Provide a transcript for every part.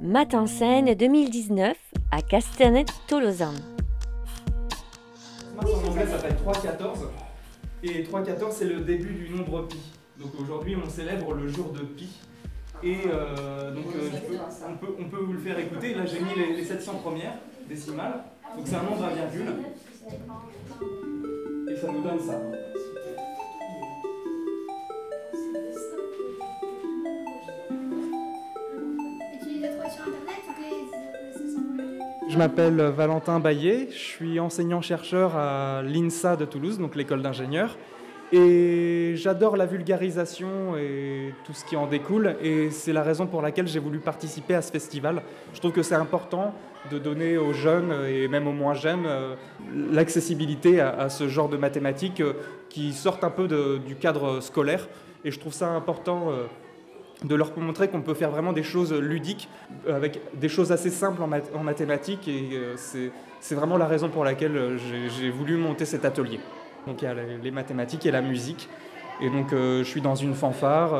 Mat en scène 2019 à Castanet-Tolosan. En anglais, s'appelle 314. Et 314, c'est le début du nombre pi. Donc aujourd'hui, on célèbre le jour de pi. Et euh, donc, euh, on, peut, on peut vous le faire écouter. Là, j'ai mis les, les 700 premières décimales. Donc c'est un nombre à virgule. Et ça nous donne ça. Je m'appelle Valentin Baillet, je suis enseignant-chercheur à l'INSA de Toulouse, donc l'école d'ingénieurs. Et j'adore la vulgarisation et tout ce qui en découle. Et c'est la raison pour laquelle j'ai voulu participer à ce festival. Je trouve que c'est important de donner aux jeunes et même aux moins jeunes euh, l'accessibilité à, ce genre de mathématiques euh, qui sortent un peu du cadre scolaire. Et je trouve ça important euh, de leur montrer qu'on peut faire vraiment des choses ludiques euh, avec des choses assez simples en, math- en mathématiques et euh, c'est vraiment la raison pour laquelle euh, j'ai- voulu monter cet atelier. Donc il y a les, mathématiques et la musique et donc euh, je suis dans une fanfare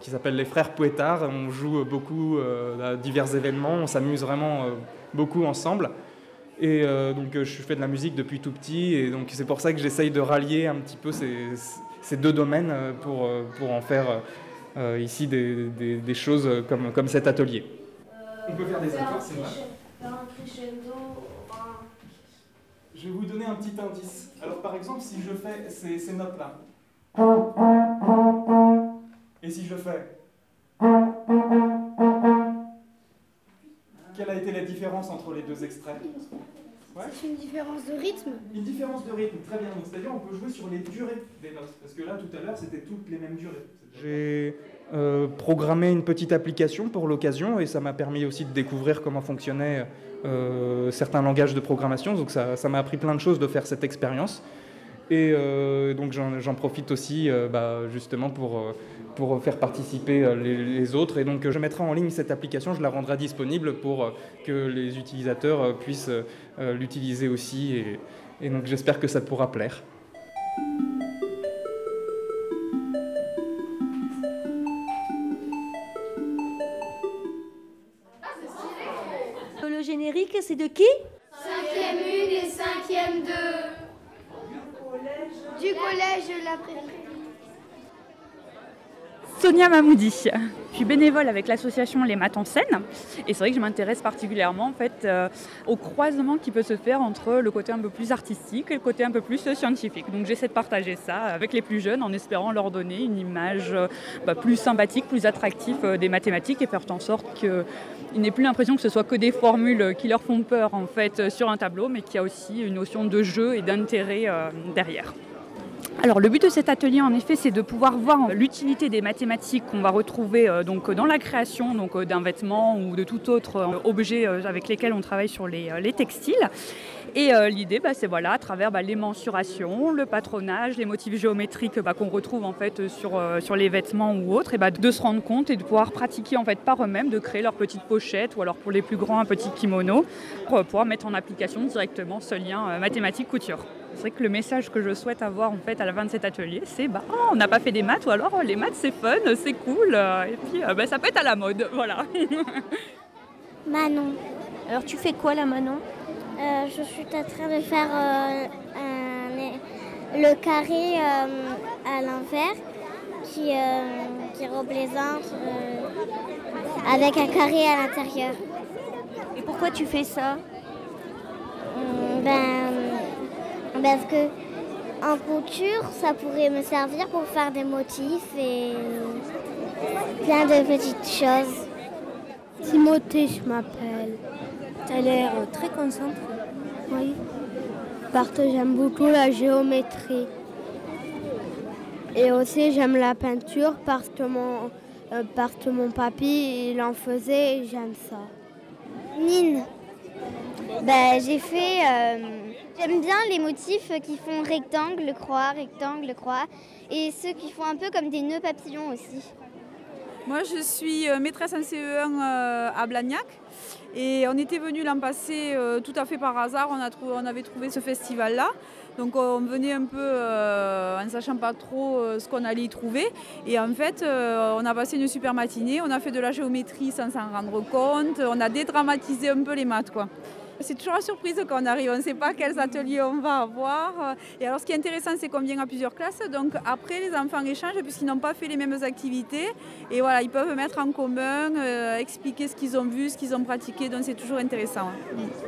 qui s'appelle les Frères Pouettard. On joue beaucoup à divers événements, on s'amuse vraiment beaucoup ensemble. Et donc je fais de la musique depuis tout petit et donc c'est pour ça que j'essaye de rallier un petit peu ces, ces deux domaines pour, pour en faire euh, ici des, des- des choses comme, comme cet atelier. On peut faire des accords, c'est vrai. Je vais vous donner un petit indice. Alors par exemple, si je fais ces, ces notes-là, et si je fais... Quelle a été la différence entre les deux extraits? Ouais. c'est une différence de rythme. Une différence de rythme, très bien. Donc, C'est-à-dire on peut jouer sur les durées des notes. Parce que là, tout à l'heure, c'était toutes les mêmes durées. J'ai euh, programmé une petite application pour l'occasion et ça m'a permis aussi de découvrir comment fonctionnaient euh, certains langages de programmation. Donc ça ça m'a appris plein de choses de faire cette expérience. Et euh, donc j'en profite aussi euh, bah, justement pour, euh, pour faire participer les, les autres. Et donc je mettrai en ligne cette application, je la rendrai disponible pour que les utilisateurs puissent euh, l'utiliser aussi. Et, et donc j'espère que ça pourra plaire. Le générique, c'est de qui? Cinquième une et cinquième deux. Sonia Mamoudi. Je suis bénévole avec l'association Les Maths en scène et c'est vrai que je m'intéresse particulièrement en fait euh, au croisement qui peut se faire entre le côté un peu plus artistique et le côté un peu plus scientifique. Donc j'essaie de partager ça avec les plus jeunes en espérant leur donner une image euh, bah, plus sympathique, plus attractive euh, des mathématiques et faire en sorte qu'ils n'aient plus l'impression que ce soit que des formules qui leur font peur en fait sur un tableau, mais qu'il y a aussi une notion de jeu et d'intérêt derrière. Alors le but de cet atelier en effet c'est de pouvoir voir l'utilité des mathématiques qu'on va retrouver euh, donc dans la création donc euh, d'un vêtement ou de tout autre euh, objet avec lesquels on travaille sur les, les textiles. Et l'idée bah, c'est voilà à travers bah, les mensurations, le patronage, les motifs géométriques bah, qu'on retrouve en fait sur, les vêtements ou autres, de se rendre compte et de pouvoir pratiquer en fait par eux-mêmes, de créer leur petite pochette ou alors pour les plus grands un petit kimono pour pouvoir mettre en application directement ce lien mathématique couture. C'est vrai que le message que je souhaite avoir en fait à la fin de cet atelier, c'est bah oh, on n'a pas fait des maths ou alors oh, les maths c'est fun, c'est cool euh, et puis euh, bah, ça peut être à la mode, voilà. Manon. Alors tu fais quoi là, Manon? Euh, je suis en train de faire euh, un- le carré euh, à l'envers qui, euh, qui représente euh, avec un carré à l'intérieur. Et pourquoi tu fais ça? Hum, Ben, parce que en couture, ça pourrait me servir pour faire des motifs et plein de petites choses. Timothée, je m'appelle. Tu as l'air très concentré. Oui. Parce que j'aime beaucoup la géométrie. Et aussi, j'aime la peinture parce que mon, euh, parce que mon papy, il en faisait et j'aime ça. Nine. Ben, j'ai fait. euh, J'aime bien les motifs qui font rectangle, croix, rectangle, croix. Et ceux qui font un peu comme des nœuds papillons aussi. Moi, je suis euh, maîtresse en CE1 euh, à Blagnac. Et on était venu l'an passé euh, tout à fait par hasard. On, avait trouvé ce festival-là. Donc on venait un peu en sachant pas trop ce qu'on allait y trouver. Et en fait, on a passé une super matinée, on a fait de la géométrie sans s'en rendre compte, on a dédramatisé un peu les maths. quoi. C'est toujours la surprise quand on arrive, on ne sait pas quels ateliers on va avoir. Et alors ce qui est intéressant, c'est qu'on vient à plusieurs classes. Donc après, les enfants échangent puisqu'ils n'ont pas fait les mêmes activités. Et voilà, ils peuvent mettre en commun, euh, expliquer ce qu'ils ont vu, ce qu'ils ont pratiqué. Donc c'est toujours intéressant.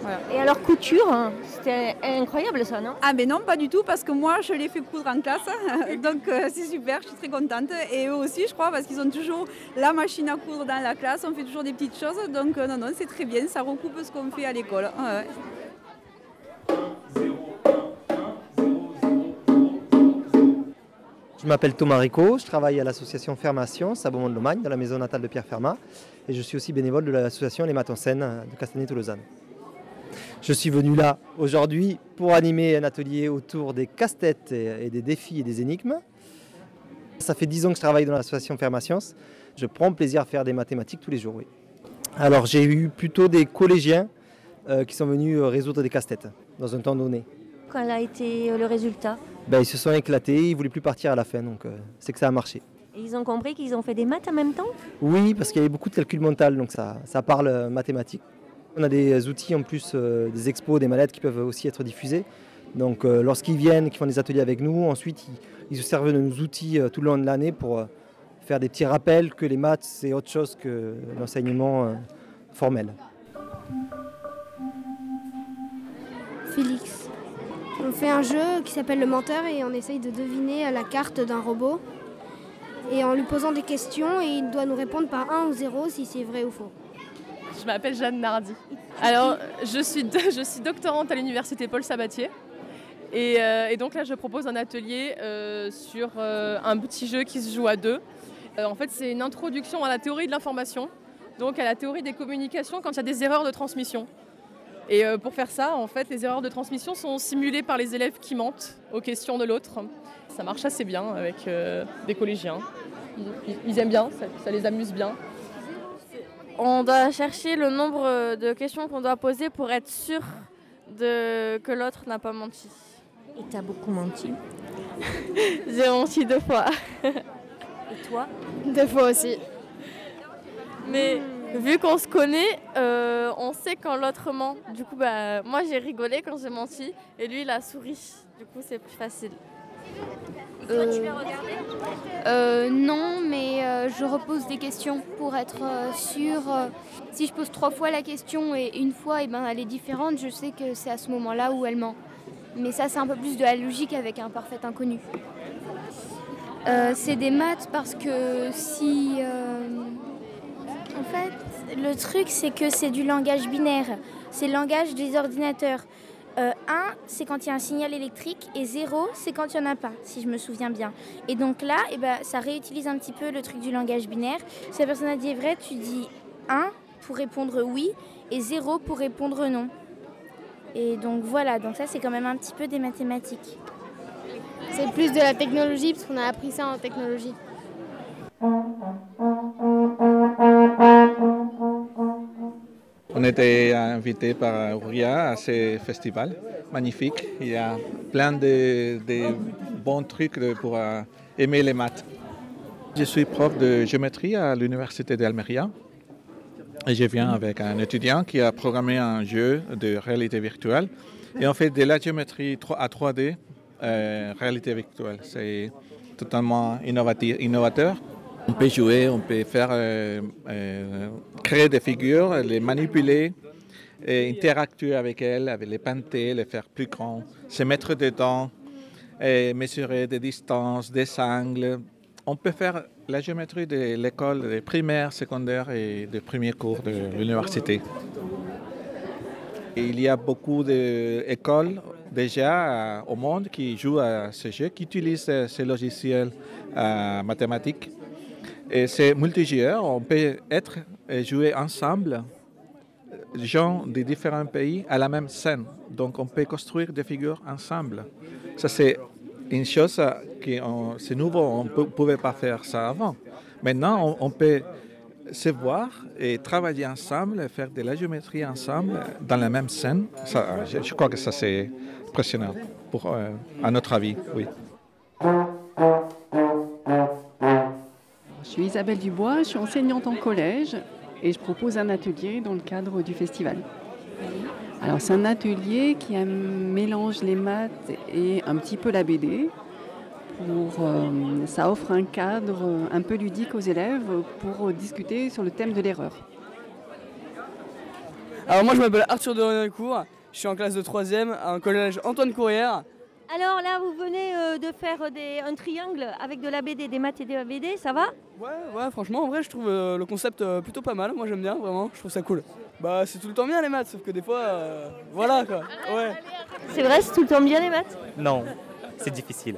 Voilà. Et alors couture, hein, c'était incroyable ça, non? Ah mais non, pas du tout, parce que moi, je l'ai fait coudre en classe. Donc euh, c'est super, je suis très contente. Et eux aussi, je crois, parce qu'ils ont toujours la machine à coudre dans la classe. On fait toujours des petites choses. Donc euh, non, non, c'est très bien. Ça recoupe ce qu'on fait à l'école. Je m'appelle Thomas Rico, je travaille à l'association Fermation à Beaumont-de-Lomagne, dans la maison natale de Pierre Fermat, et je suis aussi bénévole de l'association Les Seine de Castanet-Tolosanne. Je suis venu là aujourd'hui pour animer un atelier autour des casse-têtes et des défis et des énigmes. Ça fait 10 ans que je travaille dans l'association Fermation. Je prends plaisir à faire des mathématiques tous les jours. Alors j'ai eu plutôt des collégiens qui sont venus euh, résoudre des casse-têtes dans un temps donné. Quel a été euh, le résultat? Ben, ils se sont éclatés, ils ne voulaient plus partir à la fin, donc euh, c'est que ça a marché. Et Ils ont compris qu'ils ont fait des maths en même temps? Oui, parce qu'il y avait beaucoup de calcul mental, donc ça, ça parle euh, mathématiques. On a des outils en plus, euh, des expos, des mallettes qui peuvent aussi être diffusés. Donc euh, lorsqu'ils viennent, qu'ils font des ateliers avec nous, ensuite ils, ils se servent de nos outils euh, tout le long de l'année pour euh, faire des petits rappels que les maths c'est autre chose que l'enseignement euh, formel. Félix. On fait un jeu qui s'appelle le menteur et on essaye de deviner la carte d'un robot. Et en lui posant des questions, et il doit nous répondre par 1 ou 0 si c'est vrai ou faux. Je m'appelle Jeanne Nardi. Alors, je suis, je suis doctorante à l'université Paul Sabatier. Et, euh, donc là, je propose un atelier euh, sur euh, un petit jeu qui se joue à deux. En fait, c'est une introduction à la théorie de l'information, donc à la théorie des communications quand il y a des erreurs de transmission. Et euh, pour faire ça, en fait, les erreurs de transmission sont simulées par les élèves qui mentent aux questions de l'autre. Ça marche assez bien avec euh, des collégiens. Ils, ils aiment bien, ça- ça les amuse bien. On doit chercher le nombre de questions qu'on doit poser pour être sûr de, que l'autre n'a pas menti. Et t'as beaucoup menti. J'ai menti deux fois. Et toi? Deux fois aussi. Mais vu qu'on se connaît, euh, on sait quand l'autre ment. Du coup, bah, moi j'ai rigolé quand j'ai menti et lui il a souri. Du coup, c'est plus facile. Euh, non, mais euh, je repose des questions pour être euh, sûre. euh, si je pose trois fois la question et une fois eh ben, elle est différente, je sais que c'est à ce moment-là où elle ment. Mais ça, c'est un peu plus de la logique avec un parfait inconnu. Euh, c'est des maths parce que si. Euh, En fait, le truc, c'est que c'est du langage binaire. C'est le langage des ordinateurs. 1, c'est quand il y a un signal électrique et 0, c'est quand il n'y en a pas, si je me souviens bien. Et donc là, eh ben, ça réutilise un petit peu le truc du langage binaire. Si la personne a dit vrai, tu dis 1 pour répondre oui et 0 pour répondre non. Et donc voilà, donc ça c'est quand même un petit peu des mathématiques. C'est plus de la technologie parce qu'on a appris ça en technologie. On était invité par Ouria à ce festival magnifique. Il y a plein de, bons trucs pour euh, aimer les maths. Je suis prof de géométrie à l'université d'Almeria et je viens avec un étudiant qui a programmé un jeu de réalité virtuelle et on fait de la géométrie 3 à 3D euh, réalité virtuelle. C'est totalement innovateur. On peut jouer, on peut faire, euh, euh, créer des figures, les manipuler, et interactuer avec elles, les pinter, les faire plus grands, se mettre dedans, mesurer des distances, des angles. On peut faire la géométrie de l'école des primaires, secondaires et des premiers cours de l'université. Il y a beaucoup d'écoles déjà euh, au monde qui jouent à ce jeu, qui utilisent ces logiciels mathématiques. Et c'est multijoueur, on peut être et jouer ensemble, euh, gens de différents pays à la même scène. Donc on peut construire des figures ensemble. Ça c'est une chose qui c'est nouveau, on ne pouvait pas faire ça avant. Maintenant on, peut se voir et travailler ensemble, faire de la géométrie ensemble dans la même scène. Ça, je, crois que ça c'est impressionnant, euh, à notre avis, oui. Je suis Isabelle Dubois, je suis enseignante en collège et je propose un atelier dans le cadre du festival. Alors c'est un atelier qui mélange les maths et un petit peu la BD. Pour, euh, ça offre un cadre un peu ludique aux élèves pour discuter sur le thème de l'erreur. Alors moi je m'appelle Arthur de je suis en classe de 3e à un collège Antoine Courrière. Alors là, vous venez euh, de faire des, un triangle avec de la BD, des maths et de la BD, ça va? Ouais, ouais, franchement, en vrai, je trouve euh, le concept euh, plutôt pas mal. Moi, j'aime bien, vraiment. Je trouve ça cool. Bah, c'est tout le temps bien les maths, sauf que des fois, euh, voilà quoi. Ouais. C'est vrai, c'est tout le temps bien les maths? Non, c'est difficile.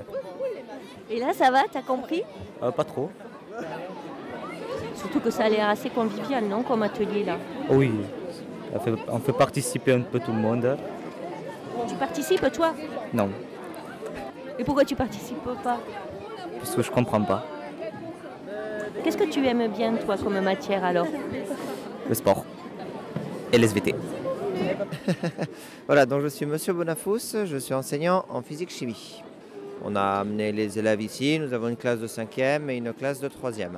Et là, ça va, t'as compris? Euh, pas trop. Surtout que ça a l'air assez convivial, non, comme atelier là? Oui, on fait, on fait participer un peu tout le monde. Tu participes, toi? Non, Et pourquoi tu participes pas parce que je comprends pas. Qu'est-ce que tu aimes bien, toi, comme matière alors Le sport et les SVT. Voilà, donc je suis Monsieur Bonafous, je suis enseignant en physique-chimie. On a amené les élèves ici, nous avons une classe de 5e et une classe de 3e.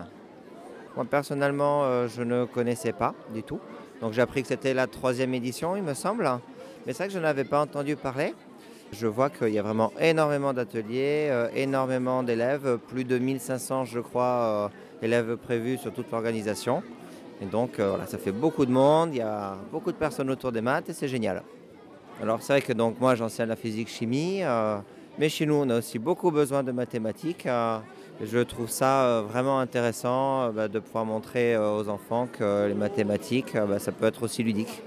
Moi personnellement, euh, je ne connaissais pas du tout. Donc j'ai appris que c'était la troisième édition, il me semble. Mais c'est vrai que je n'avais pas entendu parler. Je vois qu'il y a vraiment énormément d'ateliers, euh, énormément d'élèves, plus de 1500 je crois euh, élèves prévus sur toute l'organisation. Et donc euh, voilà, ça fait beaucoup de monde, il y a beaucoup de personnes autour des maths et c'est génial. Alors c'est vrai que donc moi j'enseigne la physique-chimie, euh, mais chez nous on a aussi beaucoup besoin de mathématiques. je trouve ça vraiment intéressant bah, de pouvoir montrer aux enfants que les mathématiques, bah, ça peut être aussi ludique.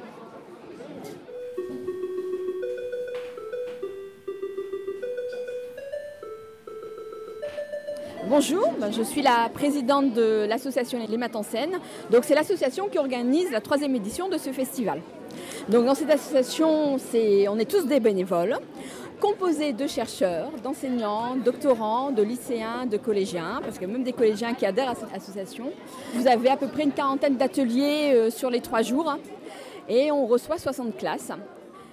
Bonjour, je suis la présidente de l'association Les Maths en Scène. Donc c'est l'association qui organise la troisième édition de ce festival. Donc dans cette association, on est tous des bénévoles, composés de chercheurs, d'enseignants, doctorants, de lycéens, de collégiens, parce qu'il y a même des collégiens qui adhèrent à cette association. Vous avez à peu près une quarantaine d'ateliers euh, sur les trois jours et on reçoit 60 classes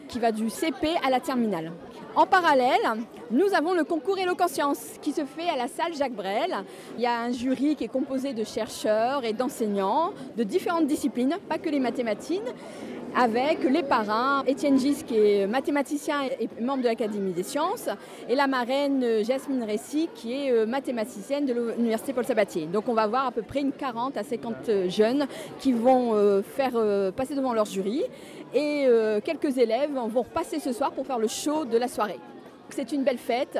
qui va du CP à la terminale. En parallèle, nous avons le concours Éloquence qui se fait à la salle Jacques Brel. Il y a un jury qui est composé de chercheurs et d'enseignants de différentes disciplines, pas que les mathématiques, avec les parrains, Étienne Gis qui est mathématicien et membre de l'Académie des sciences, et la marraine Jasmine Récy qui est euh, mathématicienne de l'Université Paul Sabatier. Donc on va avoir à peu près une 40 à 50 jeunes qui vont euh, faire euh, passer devant leur jury et quelques élèves vont repasser ce soir pour faire le show de la soirée. C'est une belle fête.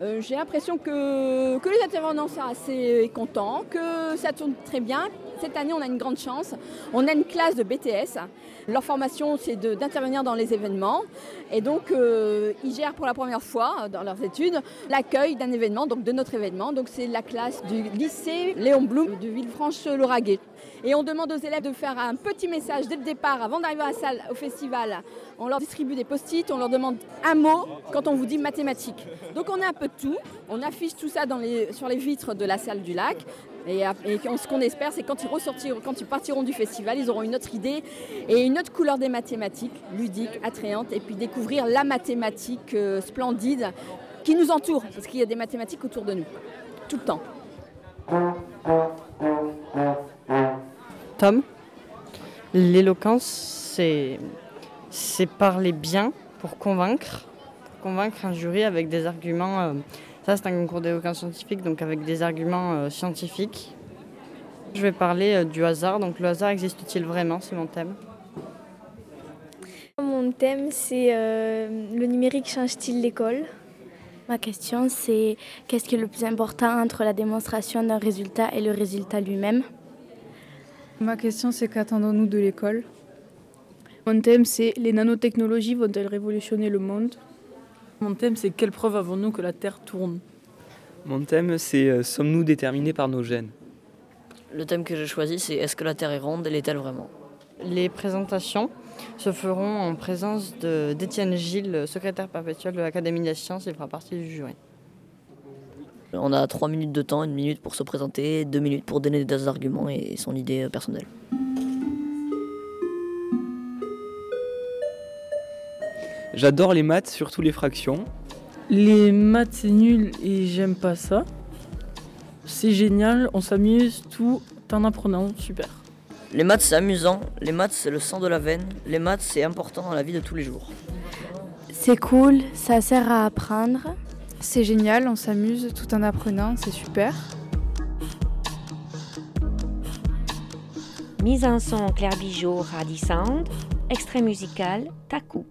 Euh, J'ai l'impression que, les intervenants sont assez contents, que ça tourne très bien. Cette année, on a une grande chance. On a une classe de BTS. Leur formation, c'est d'intervenir dans les événements. Et donc, euh, ils gèrent pour la première fois euh, dans leurs études l'accueil d'un événement, donc de notre événement. Donc, c'est la classe du lycée Léon Blum de Villefranche-Lauragais. Et on demande aux élèves de faire un petit message dès le départ, avant d'arriver à la salle, au festival. On leur distribue des post-it, on leur demande un mot quand on vous dit mathématiques. Donc on a un peu de tout. On affiche tout ça sur les vitres de la salle du lac. Et ce qu'on espère, c'est quand ils ressortiront, quand ils partiront du festival, ils auront une autre idée et une autre couleur des mathématiques, ludique, attrayante, et puis découvrir la mathématique euh, splendide qui nous entoure, parce qu'il y a des mathématiques autour de nous, tout le temps. Tom, l'éloquence, c'est, c'est parler bien pour convaincre, pour convaincre un jury avec des arguments. euh, ça, c'est un concours d'éloquence scientifique, donc avec des arguments euh, scientifiques. Je vais parler euh, du hasard. Donc, le hasard existe-t-il vraiment? C'est mon thème. Mon thème, c'est euh, le numérique change-t-il l'école? Ma question, c'est qu'est-ce qui est le plus important entre la démonstration d'un résultat et le résultat lui-même? Ma question, c'est qu'attendons-nous de l'école? Mon thème, c'est les nanotechnologies vont-elles révolutionner le monde? Mon thème, c'est quelle preuve avons-nous que la Terre tourne? Mon thème, c'est euh, sommes-nous déterminés par nos gènes? Le thème que j'ai choisi, c'est est-ce que la Terre est ronde? Et l'est-elle vraiment? Les présentations se feront en présence de- d'Étienne Gilles, secrétaire perpétuel de l'Académie des sciences. Il fera partie du jury. On a trois minutes de temps, une minute pour se présenter, deux minutes pour donner des arguments et son idée euh, personnelle. J'adore les maths, surtout les fractions. Les maths, c'est nul et j'aime pas ça. C'est génial, on s'amuse tout en apprenant, super. Les maths, c'est amusant. Les maths, c'est le sang de la veine. Les maths, c'est important dans la vie de tous les jours. C'est cool, ça sert à apprendre. C'est génial, on s'amuse tout en apprenant, c'est super. Mise en son Claire Bijot, Radi Sound. Extrait musical, Taku.